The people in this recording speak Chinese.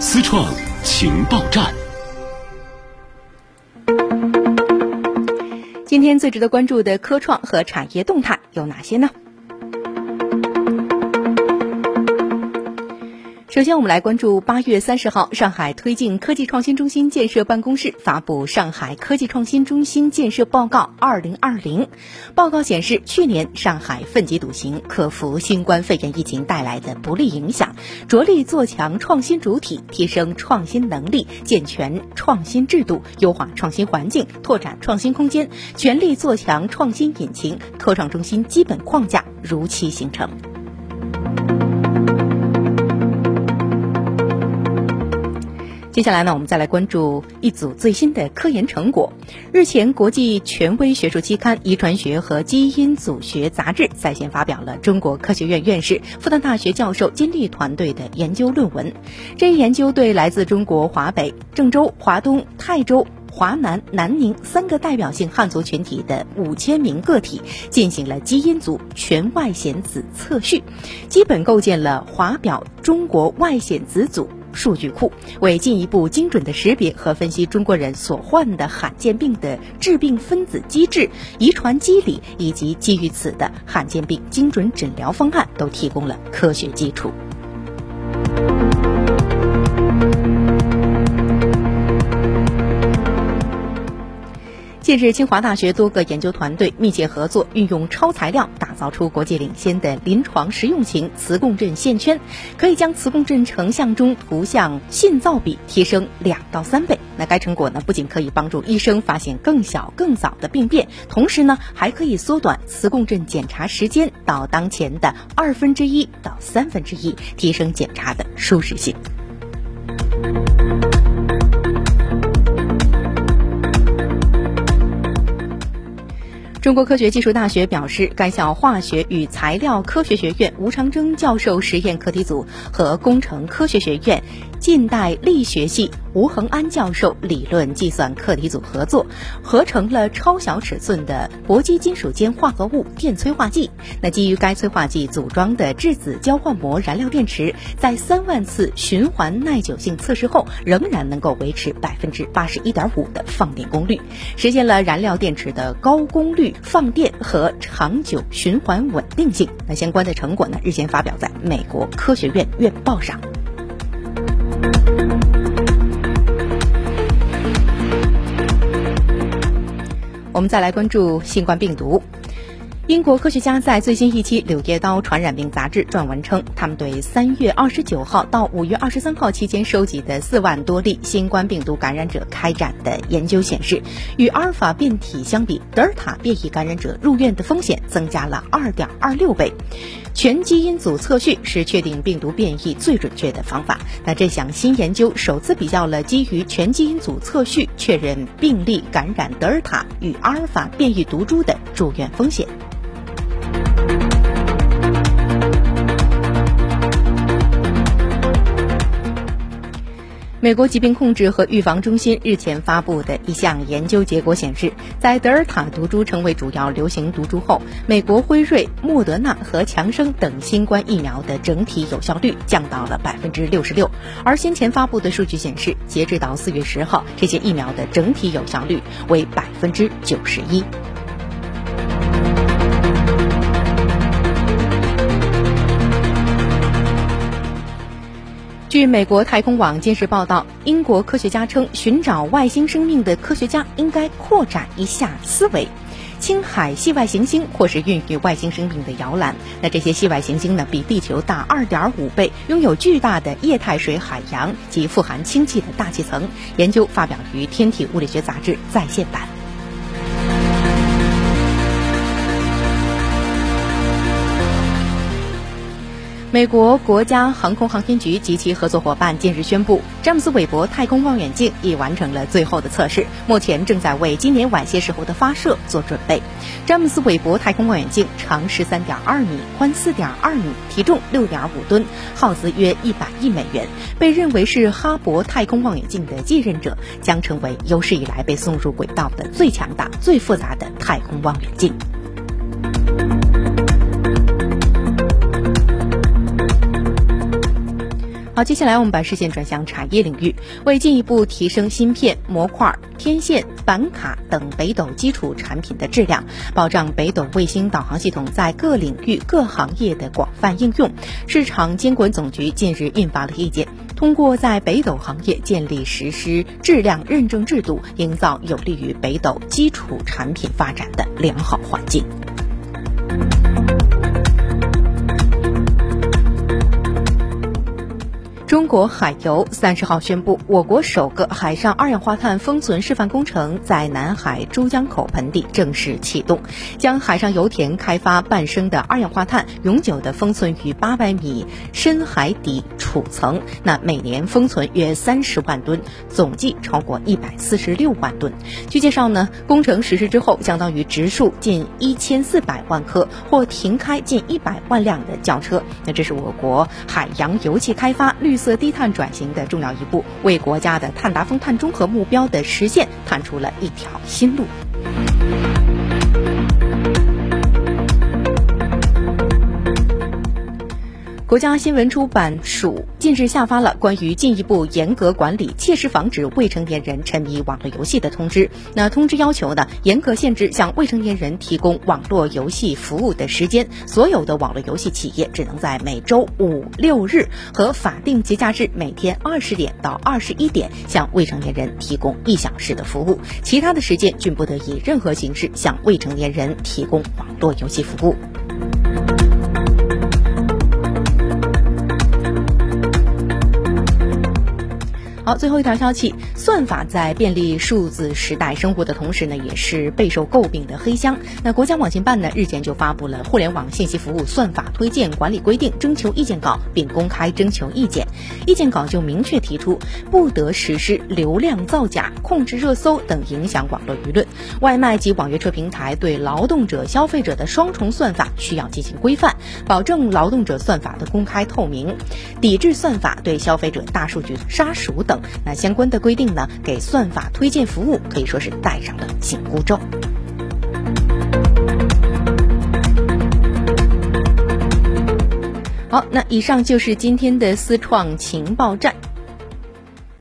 思创情报站。今天最值得关注的科创和产业动态有哪些呢？首先，我们来关注八月三十号，上海推进科技创新中心建设办公室发布《上海科技创新中心建设报告（二零二零）》。报告显示，去年上海奋起笃行，克服新冠肺炎疫情带来的不利影响，着力做强创新主体，提升创新能力，健全创新制度，优化创新环境，拓展创新空间，全力做强创新引擎，科创中心基本框架如期形成。接下来呢，我们再来关注一组最新的科研成果。日前，国际权威学术期刊《遗传学和基因组学杂志》在线发表了中国科学院院士、复旦大学教授金立团队的研究论文。这一研究对来自中国华北、郑州、华东、泰州、华南、南宁三个代表性汉族群体的五千名个体进行了基因组全外显子测序，基本构建了华表中国外显子组。数据库为进一步精准的识别和分析中国人所患的罕见病的致病分子机制、遗传机理以及基于此的罕见病精准诊疗方案，都提供了科学基础。近日，清华大学多个研究团队密切合作，运用超材料打造出国际领先的临床实用型磁共振线圈，可以将磁共振成像中图像信噪比提升两到三倍。那该成果呢，不仅可以帮助医生发现更小、更早的病变，同时呢，还可以缩短磁共振检查时间到当前的二分之一到三分之一，提升检查的舒适性。中国科学技术大学表示，该校化学与材料科学学院吴长征教授实验课题组和工程科学学院近代力学系吴恒安教授理论计算课题组合作，合成了超小尺寸的铂基金属间化合物电催化剂。那基于该催化剂组装的质子交换膜燃料电池，在三万次循环耐久性测试后，仍然能够维持百分之八十一点五的放电功率，实现了燃料电池的高功率。放电和长久循环稳定性，那相关的成果呢？日前发表在美国科学院院报上。我们再来关注新冠病毒。英国科学家在最新一期《柳叶刀传染病杂志》撰文称，他们对三月二十九号到五月二十三号期间收集的四万多例新冠病毒感染者开展的研究显示，与阿尔法变体相比，德尔塔变异感染者入院的风险增加了二点二六倍。全基因组测序是确定病毒变异最准确的方法。那这项新研究首次比较了基于全基因组测序确认病例感染德尔塔与阿尔法变异毒株的住院风险。美国疾病控制和预防中心日前发布的一项研究结果显示，在德尔塔毒株成为主要流行毒株后，美国辉瑞、莫德纳和强生等新冠疫苗的整体有效率降到了百分之六十六。而先前发布的数据显示，截止到四月十号，这些疫苗的整体有效率为百分之九十一。据美国太空网监视报道，英国科学家称，寻找外星生命的科学家应该扩展一下思维。青海系外行星或是孕育外星生命的摇篮。那这些系外行星呢，比地球大二点五倍，拥有巨大的液态水海洋及富含氢气的大气层。研究发表于《天体物理学杂志》在线版。美国国家航空航天局及其合作伙伴近日宣布，詹姆斯韦伯太空望远镜已完成了最后的测试，目前正在为今年晚些时候的发射做准备。詹姆斯韦伯太空望远镜长十三点二米，宽四点二米，体重六点五吨，耗资约一百亿美元，被认为是哈勃太空望远镜的继任者，将成为有史以来被送入轨道的最强大、最复杂的太空望远镜。好，接下来我们把视线转向产业领域，为进一步提升芯片、模块、天线、板卡等北斗基础产品的质量，保障北斗卫星导航系统在各领域各行业的广泛应用，市场监管总局近日印发了意见，通过在北斗行业建立实施质量认证制度，营造有利于北斗基础产品发展的良好环境。中国海油三十号宣布，我国首个海上二氧化碳封存示范工程在南海珠江口盆地正式启动，将海上油田开发半升的二氧化碳永久的封存于八百米深海底储层，那每年封存约三十万吨，总计超过一百四十六万吨。据介绍呢，工程实施之后，相当于植树近一千四百万棵或停开近一百万辆的轿车。那这是我国海洋油气开发绿。色低碳转型的重要一步，为国家的碳达峰、碳中和目标的实现探出了一条新路。国家新闻出版署近日下发了关于进一步严格管理、切实防止未成年人沉迷网络游戏的通知。那通知要求呢，严格限制向未成年人提供网络游戏服务的时间。所有的网络游戏企业只能在每周五六日和法定节假日每天二十点到二十一点向未成年人提供一小时的服务，其他的时间均不得以任何形式向未成年人提供网络游戏服务。好，最后一条消息，算法在便利数字时代生活的同时呢，也是备受诟病的黑箱。那国家网信办呢，日前就发布了《互联网信息服务算法推荐管理规定》征求意见稿，并公开征求意见。意见稿就明确提出，不得实施流量造假、控制热搜等影响网络舆论。外卖及网约车平台对劳动者、消费者的双重算法需要进行规范，保证劳动者算法的公开透明，抵制算法对消费者大数据杀熟等。那相关的规定呢，给算法推荐服务可以说是戴上了紧箍咒。好，那以上就是今天的思创情报站。